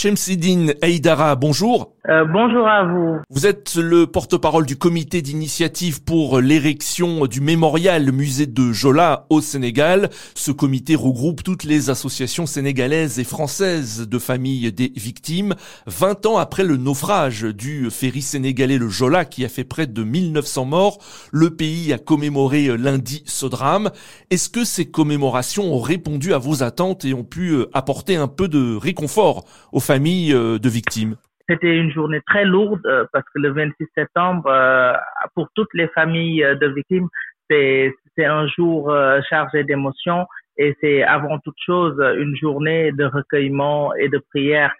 Shemsidine Aïdara, bonjour. Euh, bonjour à vous. Vous êtes le porte-parole du comité d'initiative pour l'érection du mémorial musée de Jola au Sénégal. Ce comité regroupe toutes les associations sénégalaises et françaises de familles des victimes. 20 ans après le naufrage du ferry sénégalais le Jola qui a fait près de 1900 morts, le pays a commémoré lundi ce drame. Est-ce que ces commémorations ont répondu à vos attentes et ont pu apporter un peu de réconfort aux familles euh, de victimes c'était une journée très lourde euh, parce que le 26 septembre, euh, pour toutes les familles de victimes, c'est un jour chargé d'émotions et c'est avant toute chose une journée de recueillement et de prière.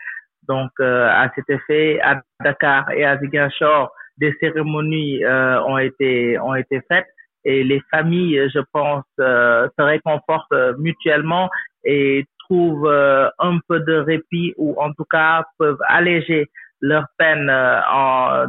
Donc, à cet effet, à Dakar et à Ziguinchor, des cérémonies ont été ont été faites et les familles, je pense, se réconfortent mutuellement et trouvent euh, un peu de répit ou en tout cas peuvent alléger leur peine euh, en,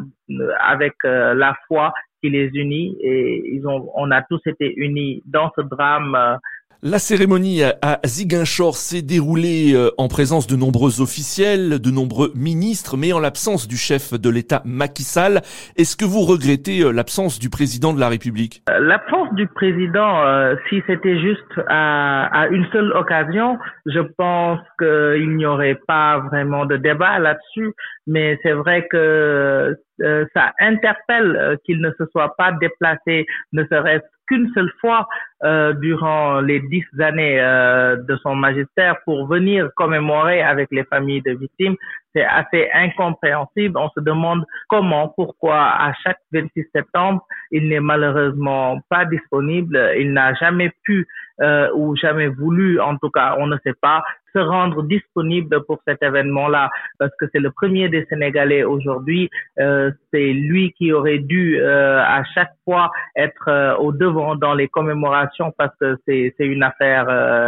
avec euh, la foi qui les unit. Et ils ont, on a tous été unis dans ce drame la cérémonie à Ziguinchor s'est déroulée euh, en présence de nombreux officiels, de nombreux ministres, mais en l'absence du chef de l'État Macky Sall. Est-ce que vous regrettez euh, l'absence du président de la République? Euh, L'absence du président, si c'était juste à, à, une seule occasion, je pense qu'il n'y aurait pas vraiment de débat là-dessus. Mais c'est vrai que ça interpelle qu'il ne se soit pas déplacé, ne serait-ce qu'une seule fois euh, durant les dix années euh, de son magistère pour venir commémorer avec les familles de victimes. C'est assez incompréhensible. On se demande comment, pourquoi à chaque 26 septembre, il n'est malheureusement pas disponible. Il n'a jamais pu euh, ou jamais voulu, en tout cas, on ne sait pas, se rendre disponible pour cet événement-là, parce que c'est le premier des Sénégalais aujourd'hui. Euh, c'est lui qui aurait dû euh, à chaque fois être euh, au devant dans les commémorations, parce que c'est une affaire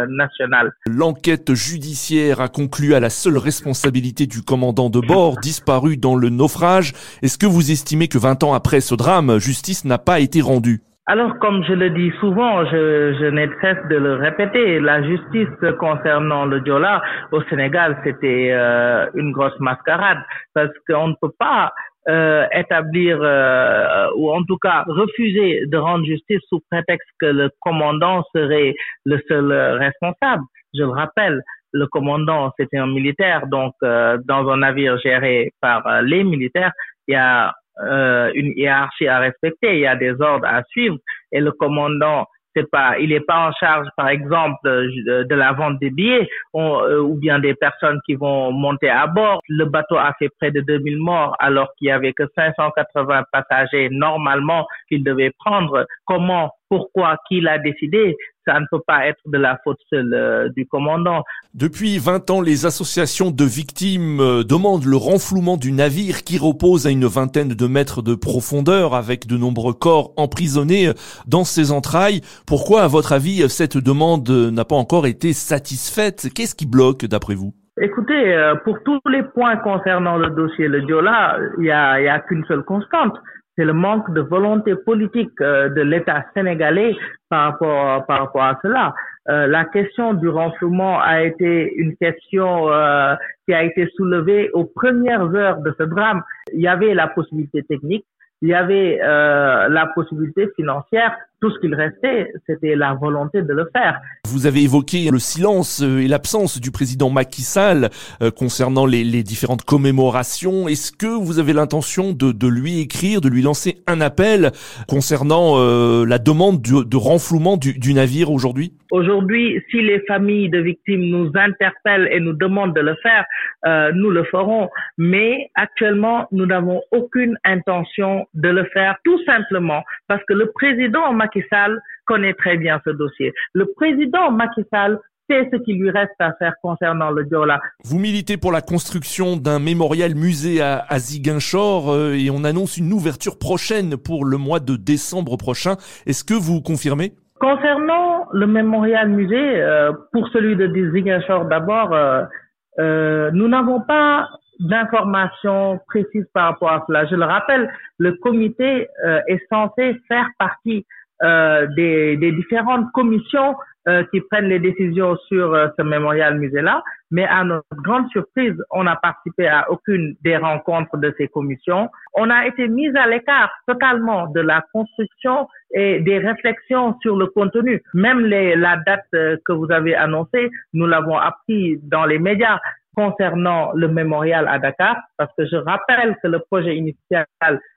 nationale. L'enquête judiciaire a conclu à la seule responsabilité du commandant de bord disparu dans le naufrage. Est-ce que vous estimez que 20 ans après ce drame, justice n'a pas été rendue? Alors, comme je le dis souvent, je, je n'ai de cesse de le répéter, la justice concernant le Diola au Sénégal, c'était euh, une grosse mascarade parce qu'on ne peut pas euh, établir euh, ou en tout cas refuser de rendre justice sous prétexte que le commandant serait le seul responsable. Je le rappelle, le commandant c'était un militaire, donc dans un navire géré par les militaires, il y a euh, une hiérarchie à respecter, il y a des ordres à suivre et le commandant c'est pas, il n'est pas en charge, par exemple, de, la vente des billets euh, ou bien des personnes qui vont monter à bord. Le bateau a fait près de 2000 morts alors qu'il y avait que 580 passagers normalement qu'il devait prendre. Comment pourquoi, qui l'a décidé, ça ne peut pas être de la faute seule euh, du commandant. Depuis 20 ans, les associations de victimes euh, demandent le renflouement du navire qui repose à une vingtaine de mètres de profondeur avec de nombreux corps emprisonnés euh, dans ses entrailles. Pourquoi, à votre avis, cette demande n'a pas encore été satisfaite? Qu'est-ce qui bloque, d'après vous? Écoutez, pour tous les points concernant le dossier Le Diola, il y a, a qu'une seule constante c'est le manque de volonté politique euh, de l'État sénégalais par rapport, par rapport à cela. Euh, la question du renflouement a été une question euh, qui a été soulevée aux premières heures de ce drame. Il y avait la possibilité technique, il y avait euh, la possibilité financière. Tout ce qu'il restait, c'était la volonté de le faire. Vous avez évoqué le silence euh, et l'absence du président Macky Sall euh, concernant les, les, différentes commémorations. Est-ce que vous avez l'intention de, de, lui écrire, de lui lancer un appel concernant euh, la demande de, de renflouement du, du navire aujourd'hui? Aujourd'hui, si les familles de victimes nous interpellent et nous demandent de le faire, euh, nous le ferons. Mais actuellement, nous n'avons aucune intention de le faire, tout simplement parce que le président Macky Sall connaît très bien ce dossier. Le président Macky Sall sait ce qu'il lui reste à faire concernant le Diola. Vous militez pour la construction d'un mémorial musée à, Ziguinchor euh, et on annonce une ouverture prochaine pour le mois de décembre prochain. Est-ce que vous confirmez? Concernant le mémorial musée, euh, pour celui de Ziguinchor d'abord, euh, nous n'avons pas d'informations précises par rapport à cela. Je le rappelle, le comité est censé faire partie des, des, différentes commissions euh, qui prennent les décisions sur euh, ce mémorial musée-là, mais à notre grande surprise, on n'a participé à aucune des rencontres de ces commissions. On a été mis à l'écart totalement de la construction et des réflexions sur le contenu. Même les, la date euh, que vous avez annoncée, nous l'avons appris dans les médias concernant le mémorial à Dakar, parce que je rappelle que le projet initial,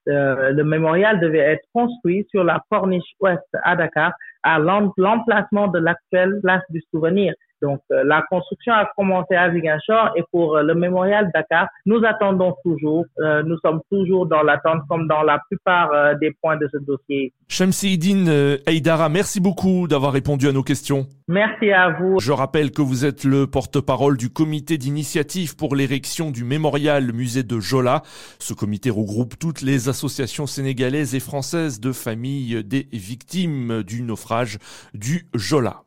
euh, le mémorial devait être construit sur la corniche ouest à Dakar, à l'emplacement de l'actuelle place du souvenir. Donc, euh, la construction a commencé à Ziguinchor et pour euh, le mémorial Dakar, nous attendons toujours. Euh, nous sommes toujours dans l'attente comme dans la plupart des points de ce dossier. Shamsidine Eidara, merci beaucoup d'avoir répondu à nos questions. Merci à vous. Je rappelle que vous êtes le porte-parole du comité d'initiative pour l'érection du mémorial musée de Jola. Ce comité regroupe toutes les associations sénégalaises et françaises de familles des victimes du naufrage du Jola.